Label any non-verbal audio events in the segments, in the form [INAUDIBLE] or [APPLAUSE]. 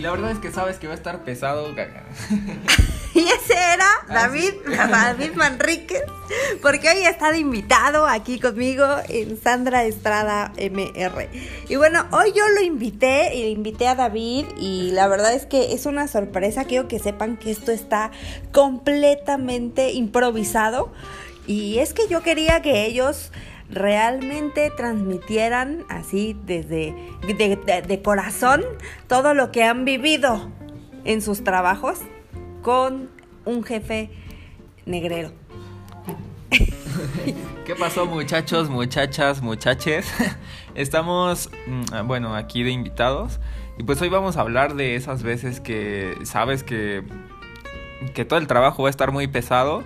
Y la verdad es que sabes que va a estar pesado. [LAUGHS] y ese era David, David Manríquez, porque hoy está de invitado aquí conmigo en Sandra Estrada MR. Y bueno, hoy yo lo invité, y invité a David y la verdad es que es una sorpresa. Quiero que sepan que esto está completamente improvisado. Y es que yo quería que ellos realmente transmitieran así desde de, corazón todo lo que han vivido en sus trabajos con un jefe negrero. [LAUGHS] ¿Qué pasó muchachos, muchachas, muchaches? [LAUGHS] Estamos, mm, bueno, aquí de invitados y pues hoy vamos a hablar de esas veces que sabes que, que todo el trabajo va a estar muy pesado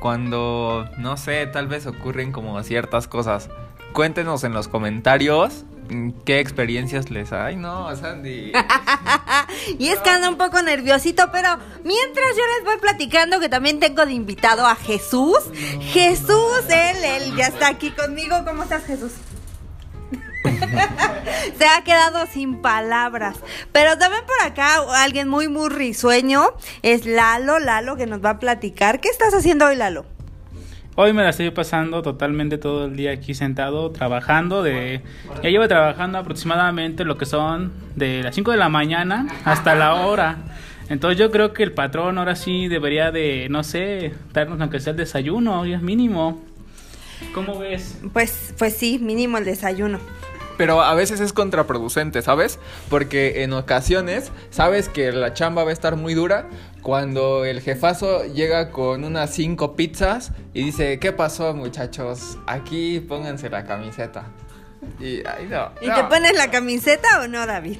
cuando, no sé, tal vez ocurren como ciertas cosas. Cuéntenos en los comentarios mm, qué experiencias les hay, ¿no, Sandy? [LAUGHS] y es que anda un poco nerviosito, pero mientras yo les voy platicando que también tengo de invitado a Jesús. Jesús, él, él ya está aquí conmigo. ¿Cómo estás, Jesús? [LAUGHS] Se ha quedado sin palabras. Pero también por acá alguien muy, muy risueño es Lalo, Lalo que nos va a platicar. ¿Qué estás haciendo hoy, Lalo? Hoy me la estoy pasando totalmente todo el día aquí sentado, trabajando. De, ya llevo trabajando aproximadamente lo que son de las 5 de la mañana hasta la hora. Entonces yo creo que el patrón ahora sí debería de, no sé, darnos aunque sea el desayuno, es mínimo. ¿Cómo ves? Pues, pues sí, mínimo el desayuno pero a veces es contraproducente, ¿sabes? Porque en ocasiones sabes que la chamba va a estar muy dura cuando el jefazo llega con unas cinco pizzas y dice, ¿qué pasó muchachos? Aquí pónganse la camiseta. Y, ay, no, ¿Y te pones la camiseta o no, David?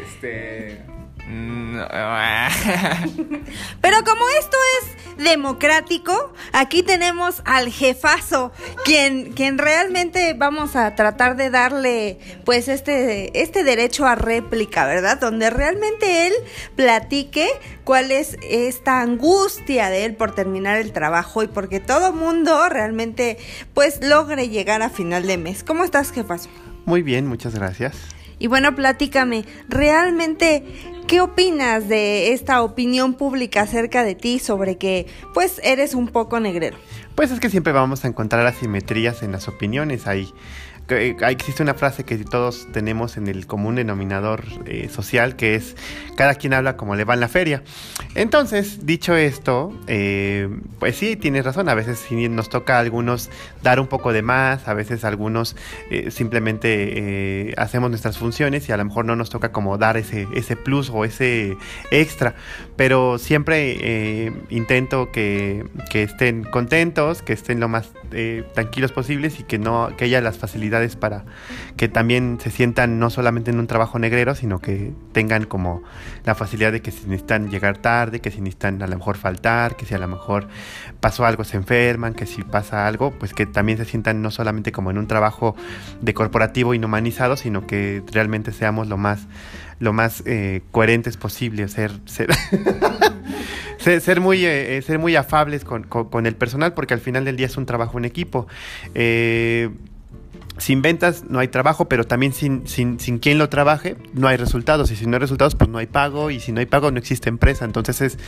Este... [LAUGHS] Pero como esto es democrático, aquí tenemos al jefazo, quien, quien realmente vamos a tratar de darle pues este, este derecho a réplica, ¿verdad? Donde realmente él platique cuál es esta angustia de él por terminar el trabajo y porque todo mundo realmente pues logre llegar a final de mes. ¿Cómo estás, jefazo? Muy bien, muchas gracias. Y bueno, platícame, ¿realmente qué opinas de esta opinión pública acerca de ti sobre que pues eres un poco negrero? Pues es que siempre vamos a encontrar asimetrías en las opiniones. Hay eh, existe una frase que todos tenemos en el común denominador eh, social, que es cada quien habla como le va en la feria. Entonces, dicho esto, eh, pues sí, tienes razón, a veces nos toca a algunos dar un poco de más, a veces algunos simplemente hacemos nuestras funciones y a lo mejor no nos toca como dar ese, ese plus o ese extra, pero siempre intento que, que, estén contentos, que estén lo más tranquilos posibles y que no que haya las facilidades para que también se sientan no solamente en un trabajo negrero, sino que tengan como la facilidad de que si necesitan llegar tarde, que si necesitan a lo mejor faltar, que si a lo mejor pasó algo se enferman, que si pasa algo, pues que también se sientan no solamente como en un trabajo de corporativo inhumanizado, sino que realmente seamos lo más lo más eh, coherentes posible, ser ser, [LAUGHS] ser, muy eh, ser muy afables con, con, el personal, porque al final del día es un trabajo en equipo. Eh, sin ventas no hay trabajo, pero también sin, sin, sin, quien lo trabaje no hay resultados. Y si no hay resultados, pues no hay pago. Y si no hay pago, no existe empresa. Entonces es,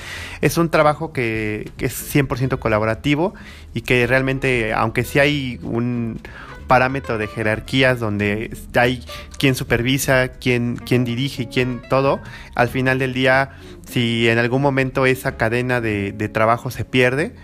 es un trabajo que, que es 100% colaborativo y que realmente, aunque sí hay un parámetro de jerarquías donde hay quien supervisa, quien, quien dirige, quien todo, al final del día, si en algún momento esa cadena de, de trabajo se pierde,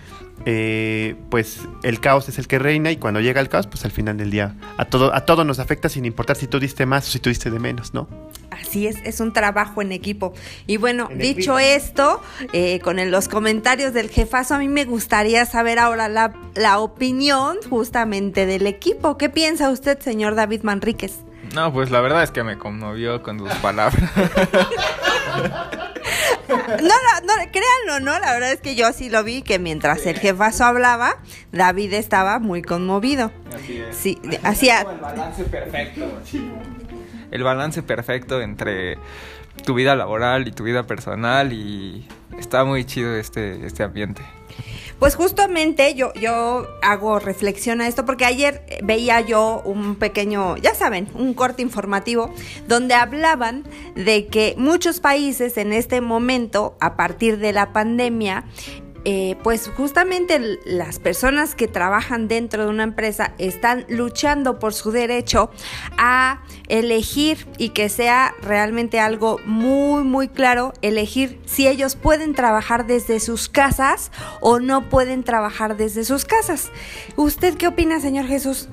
eh, pues el caos es el que reina y cuando llega el caos, pues al final del día a todo, a todo nos afecta sin importar si tú diste más o si tú diste de menos, ¿no? Así es, es un trabajo en equipo. Y bueno, dicho esto, eh, con los comentarios del jefazo, a mí me gustaría saber ahora la, la opinión justamente del equipo. ¿Qué piensa usted, señor David Manríquez? No, pues la verdad es que me conmovió con tus palabras. [LAUGHS] No, no, créanlo, ¿no? La verdad es que yo sí lo vi, que mientras el jefazo hablaba, David estaba muy conmovido. Así es. Sí, hacía... El balance perfecto. El balance perfecto entre tu vida laboral y tu vida personal y está muy chido este, este ambiente. Pues justamente yo, yo hago reflexión a esto porque ayer veía yo un pequeño, ya saben, un corte informativo donde hablaban de que muchos países en este momento, a partir de la pandemia, eh, pues justamente las personas que trabajan dentro de una empresa están luchando por su derecho a elegir y que sea realmente algo muy muy claro elegir si ellos pueden trabajar desde sus casas o no pueden trabajar desde sus casas. ¿Usted qué opina, señor Jesús?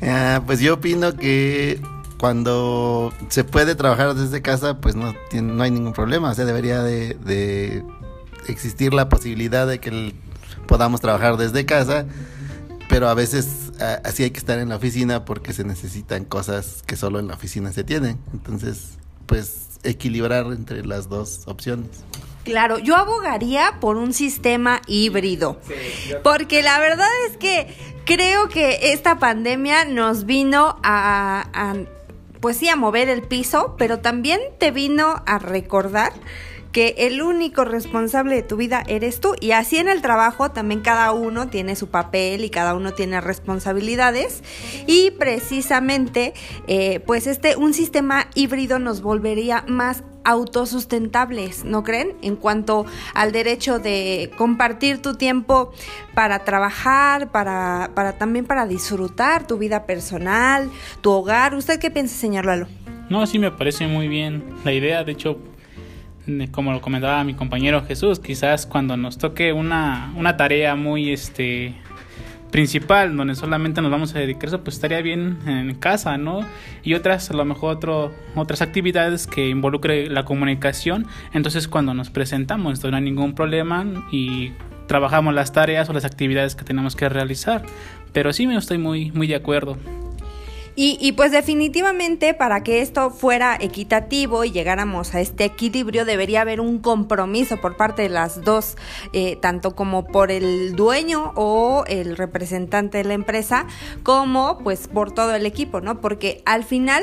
Ah, pues yo opino que cuando se puede trabajar desde casa, pues no, no hay ningún problema. O sea, debería de, existir la posibilidad de que podamos trabajar desde casa, pero a veces así hay que estar en la oficina porque se necesitan cosas que solo en la oficina se tienen. Entonces, pues equilibrar entre las dos opciones. Claro, yo abogaría por un sistema híbrido, porque la verdad es que creo que esta pandemia nos vino a pues sí, a mover el piso, pero también te vino a recordar que el único responsable de tu vida eres tú. Y así en el trabajo también cada uno tiene su papel y cada uno tiene responsabilidades. Y precisamente, eh, pues este, un sistema híbrido nos volvería más autosustentables, ¿no creen? En cuanto al derecho de compartir tu tiempo para trabajar, para, para también para disfrutar tu vida personal, tu hogar. ¿Usted qué piensa, señor Lalo? No, sí me parece muy bien la idea. De hecho, como lo comentaba mi compañero Jesús, quizás cuando nos toque una, una tarea muy este principal donde solamente nos vamos a dedicar eso pues estaría bien en casa no y otras a lo mejor otro, otras actividades que involucre la comunicación. Entonces cuando nos presentamos no hay ningún problema y trabajamos las tareas o las actividades que tenemos que realizar. Pero sí me estoy muy muy de acuerdo y, pues definitivamente para que esto fuera equitativo y llegáramos a este equilibrio debería haber un compromiso por parte de las dos, eh, tanto como por el dueño o el representante de la empresa, como pues por todo el equipo, ¿no? Porque al final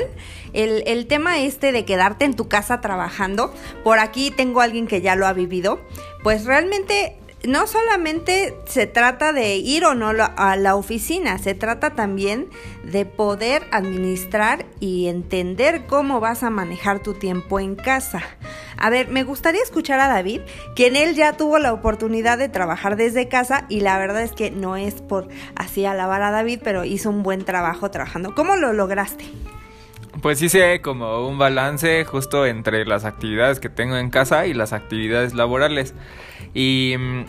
el, el tema este de quedarte en tu casa trabajando, por aquí tengo a alguien que ya lo ha vivido, pues realmente no solamente se trata de ir o no a la oficina, se trata también de poder administrar y entender cómo vas a manejar tu tiempo en casa. A ver, me gustaría escuchar a David, quien él ya tuvo la oportunidad de trabajar desde casa y la verdad es que no es por así alabar a David, pero hizo un buen trabajo trabajando. ¿Cómo lo lograste? Pues hice como un balance justo entre las actividades que tengo en casa y las actividades laborales. Y, mm,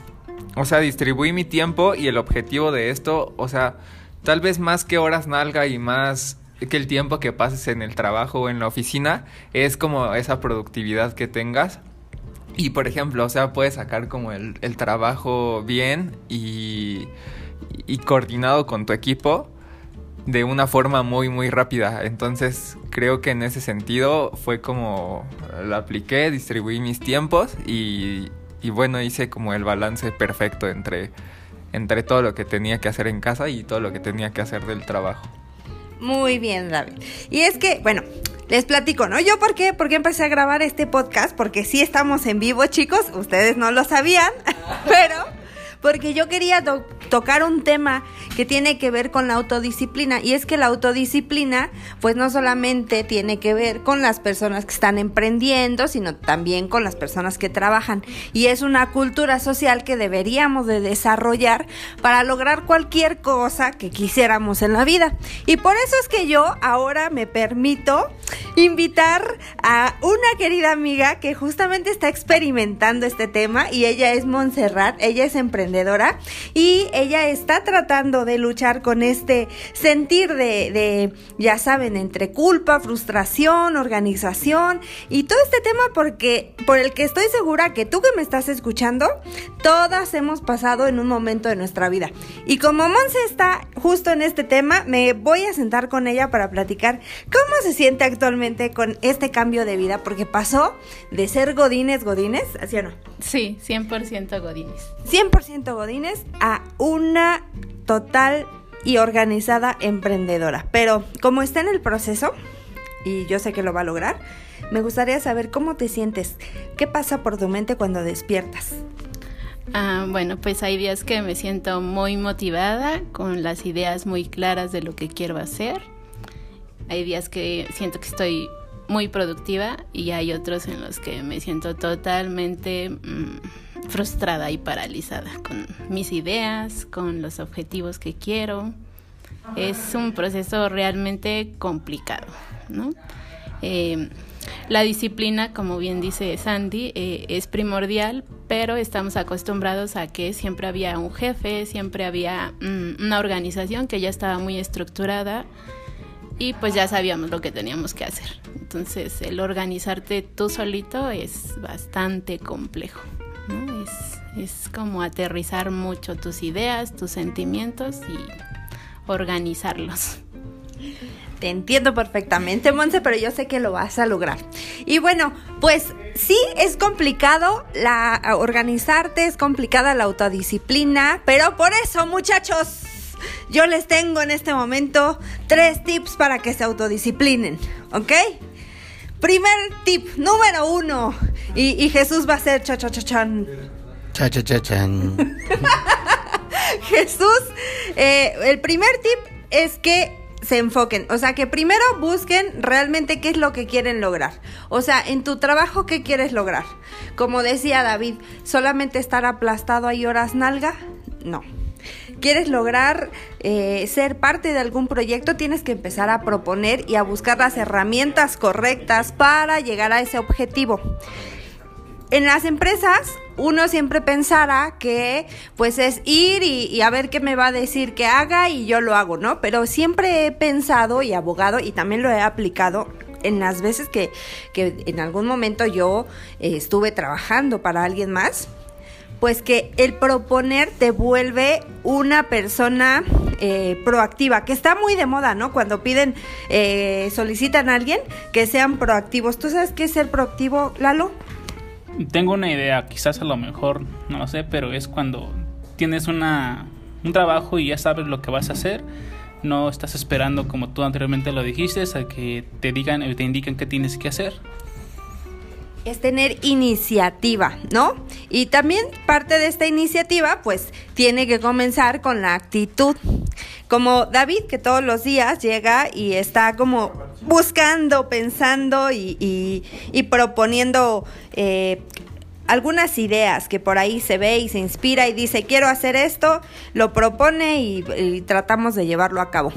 o sea, distribuí mi tiempo y el objetivo de esto, o sea, tal vez más que horas nalga y más que el tiempo que pases en el trabajo o en la oficina, es como esa productividad que tengas. Y por ejemplo, o sea, puedes sacar como el, trabajo bien y, y coordinado con tu equipo de una forma muy muy rápida. Entonces creo que en ese sentido fue como lo apliqué, distribuí mis tiempos y, bueno, hice como el balance perfecto entre, entre todo lo que tenía que hacer en casa y todo lo que tenía que hacer del trabajo. Muy bien, David. Y es que, bueno, les platico, ¿no? Yo por qué, por qué empecé a grabar este podcast, porque sí estamos en vivo, chicos, ustedes no lo sabían, [LAUGHS] pero porque yo quería tocar un tema que tiene que ver con la autodisciplina y es que la autodisciplina pues no solamente tiene que ver con las personas que están emprendiendo, sino también con las personas que trabajan y es una cultura social que deberíamos de desarrollar para lograr cualquier cosa que quisiéramos en la vida. Y por eso es que yo ahora me permito invitar a una querida amiga que justamente está experimentando este tema y ella es Montserrat, ella es emprendedora y ella está tratando de luchar con este sentir de, ya saben, entre culpa, frustración, organización y todo este tema porque por el que estoy segura que tú que me estás escuchando, todas hemos pasado en un momento de nuestra vida. Y como Monse está justo en este tema, me voy a sentar con ella para platicar cómo se siente actualmente con este cambio de vida? Porque pasó de ser Godines, Godines, ¿así o no? Sí, 100% Godines. 100% Godines a una total y organizada emprendedora. Pero como está en el proceso, y yo sé que lo va a lograr, me gustaría saber cómo te sientes. ¿Qué pasa por tu mente cuando despiertas? Ah, bueno, pues hay días que me siento muy motivada, con las ideas muy claras de lo que quiero hacer. Hay días que siento que estoy muy productiva y hay otros en los que me siento totalmente mm, frustrada y paralizada con mis ideas, con los objetivos que quiero. Es un proceso realmente complicado, ¿no? Eh, la disciplina, como bien dice Sandy, eh, es primordial, pero estamos acostumbrados a que siempre había un jefe, siempre había mm, una organización que ya estaba muy estructurada y pues ya sabíamos lo que teníamos que hacer. Entonces el organizarte tú solito es bastante complejo. Es, es como aterrizar mucho tus ideas, tus sentimientos y organizarlos. Te entiendo perfectamente, Monse, pero yo sé que lo vas a lograr. Y bueno, pues sí, es complicado la organizarte, es complicada la autodisciplina, pero por eso, muchachos, yo les tengo en este momento tres tips para que se autodisciplinen, ¿ok? Primer tip, número uno, y, y Jesús va a ser cha cha cha chan. Cha cha cha chan. [LAUGHS] Jesús, eh, el primer tip es que se enfoquen, o sea, que primero busquen realmente qué es lo que quieren lograr. O sea, en tu trabajo, ¿qué quieres lograr? Como decía David, ¿solamente estar aplastado ahí horas nalga? No. ¿Quieres lograr eh, ser parte de algún proyecto? Tienes que empezar a proponer y a buscar las herramientas correctas para llegar a ese objetivo. En las empresas uno siempre pensara que pues es ir y, y, a ver qué me va a decir que haga y yo lo hago, ¿no? Pero siempre he pensado y abogado y también lo he aplicado en las veces que, que en algún momento yo eh, estuve trabajando para alguien más, pues que el proponer te vuelve una persona eh, proactiva, que está muy de moda, ¿no? Cuando piden, eh, solicitan a alguien que sean proactivos. ¿Tú sabes qué es ser proactivo, Lalo? Tengo una idea, quizás a lo mejor, no lo sé, pero es cuando tienes una, un trabajo y ya sabes lo que vas a hacer. No estás esperando, como tú anteriormente lo dijiste, a que te digan o te indiquen qué tienes que hacer. Es tener iniciativa, ¿no? Y también parte de esta iniciativa, pues, tiene que comenzar con la actitud. Como David, que todos los días llega y está como buscando, pensando y, proponiendo eh, algunas ideas que por ahí se ve y se inspira y dice, quiero hacer esto, lo propone y tratamos de llevarlo a cabo.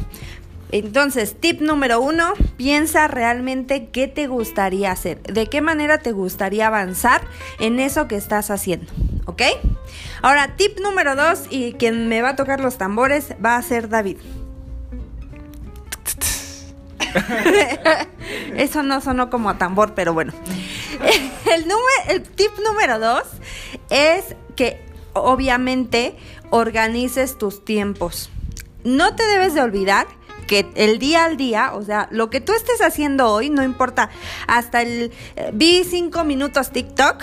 Entonces, tip número uno, piensa realmente qué te gustaría hacer, de qué manera te gustaría avanzar en eso que estás haciendo, ¿ok? Ahora, tip número dos, y quien me va a tocar los tambores va a ser David. [LAUGHS] Eso no sonó como a tambor, pero bueno. [LAUGHS] El, el tip número dos es que obviamente organices tus tiempos. No te debes de olvidar que el día al día, o sea, lo que tú estés haciendo hoy, no importa, hasta el eh, vi cinco minutos TikTok,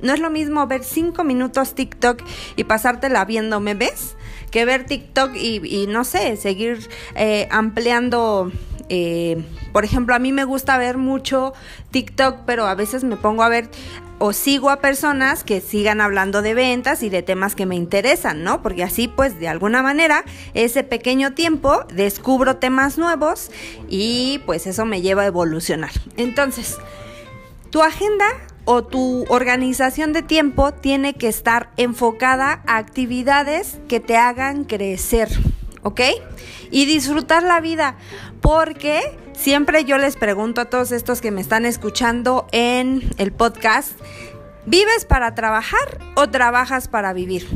no es lo mismo ver cinco minutos TikTok y pasártela viendo ves que ver TikTok y, y no sé, seguir eh, ampliando eh, por ejemplo, a mí me gusta ver mucho TikTok, pero a veces me pongo a ver o sigo a personas que sigan hablando de ventas y de temas que me interesan, ¿no? Porque así, pues, de alguna manera, ese pequeño tiempo descubro temas nuevos y pues eso me lleva a evolucionar. Entonces, tu agenda o tu organización de tiempo tiene que estar enfocada a actividades que te hagan crecer, ¿ok? Y disfrutar la vida, porque siempre yo les pregunto a todos estos que me están escuchando en el podcast, ¿vives para trabajar o trabajas para vivir?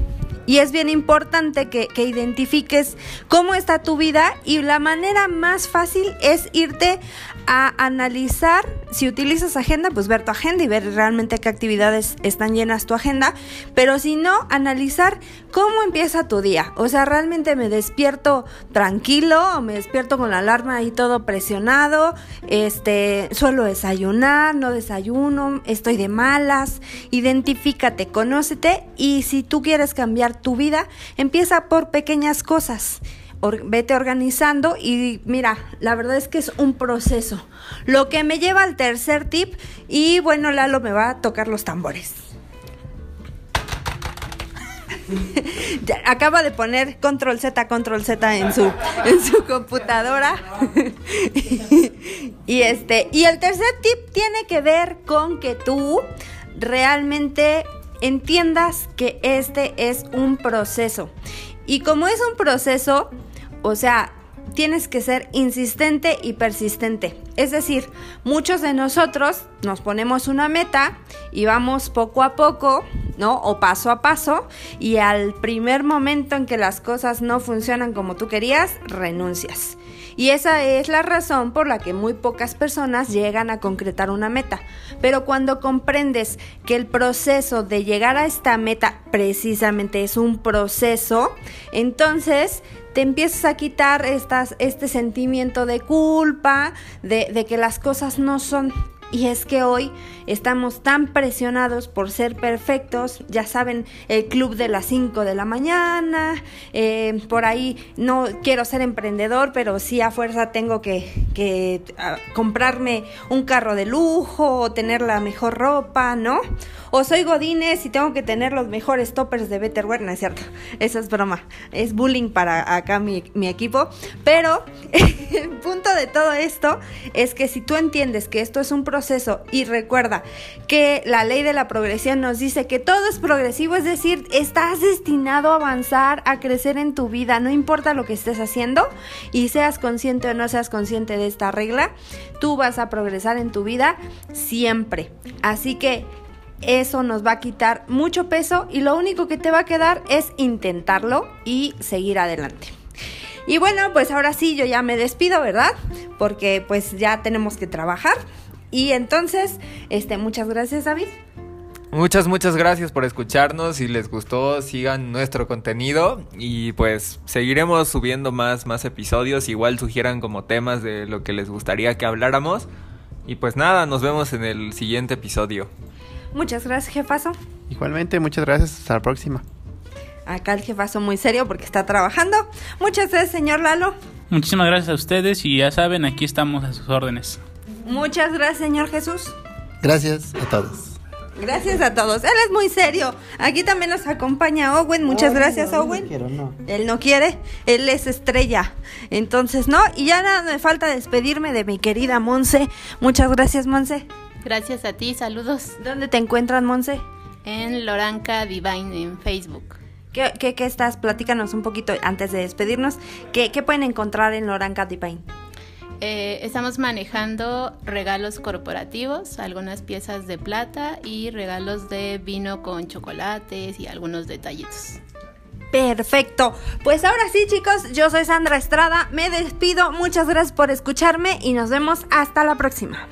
Y es bien importante que, que, identifiques cómo está tu vida y la manera más fácil es irte a analizar, si utilizas agenda, pues ver tu agenda y ver realmente qué actividades están llenas tu agenda, pero si no, analizar cómo empieza tu día. O sea, realmente me despierto tranquilo me despierto con la alarma ahí todo presionado, este, suelo desayunar, no desayuno, estoy de malas, identifícate, conócete y si tú quieres cambiar tu vida, empieza por pequeñas cosas vete organizando y mira, la verdad es que es un proceso. Lo que me lleva al tercer tip y bueno, Lalo me va a tocar los tambores. [LAUGHS] acaba de poner control Z, control Z en su, en su computadora. [LAUGHS] y este, y el tercer tip tiene que ver con que tú realmente entiendas que este es un proceso. Y como es un proceso, o sea, tienes que ser insistente y persistente. Es decir, muchos de nosotros nos ponemos una meta y vamos poco a poco, ¿no? O paso a paso y al primer momento en que las cosas no funcionan como tú querías, renuncias. Y esa es la razón por la que muy pocas personas llegan a concretar una meta. Pero cuando comprendes que el proceso de llegar a esta meta precisamente es un proceso, entonces te empiezas a quitar estas, este sentimiento de culpa, de, de que las cosas no son y es que hoy estamos tan presionados por ser perfectos, ya saben, el club de las 5 de la mañana, eh, por ahí no quiero ser emprendedor, pero sí a fuerza tengo que, ah, comprarme un carro de lujo o tener la mejor ropa, ¿no? O soy Godines y tengo que tener los mejores toppers de Betterware, no es cierto, eso es broma, es bullying para acá mi equipo, pero [LAUGHS] el punto de todo esto es que si tú entiendes que esto es un proceso, y recuerda que la ley de la progresión nos dice que todo es progresivo, es decir, estás destinado a avanzar, a crecer en tu vida, no importa lo que estés haciendo y seas consciente o no seas consciente de esta regla, tú vas a progresar en tu vida siempre. Así que eso nos va a quitar mucho peso y lo único que te va a quedar es intentarlo y seguir adelante. Y bueno, pues ahora sí, yo ya me despido, ¿verdad? Porque pues ya tenemos que trabajar. Y entonces, este, muchas gracias, David. Muchas, muchas gracias por escucharnos. Si les gustó, sigan nuestro contenido y pues seguiremos subiendo más, más episodios. Igual sugieran como temas de lo que les gustaría que habláramos. Y pues nada, nos vemos en el siguiente episodio. Muchas gracias, jefazo. Igualmente, muchas gracias. Hasta la próxima. Acá el jefazo muy serio porque está trabajando. Muchas gracias, señor Lalo. Muchísimas gracias a ustedes y ya saben, aquí estamos a sus órdenes. Muchas gracias, Señor Jesús. Gracias a todos. Gracias a todos. Él es muy serio. Aquí también nos acompaña Owen. Muchas gracias, Owen. Él no quiere. Él es estrella. Entonces, no. Y ya nada me falta despedirme de mi querida Monse. Muchas gracias, Monse. Gracias a ti. Saludos. ¿Dónde te encuentras, Monse? En Loranca Divine en Facebook. ¿Qué, qué, estás? Platícanos un poquito antes de despedirnos. ¿Qué, qué pueden encontrar en Loranca Divine? Eh, estamos manejando regalos corporativos, algunas piezas de plata y regalos de vino con chocolates y algunos detallitos. Perfecto. Pues ahora sí, chicos, yo soy Sandra Estrada. Me despido. Muchas gracias por escucharme y nos vemos hasta la próxima.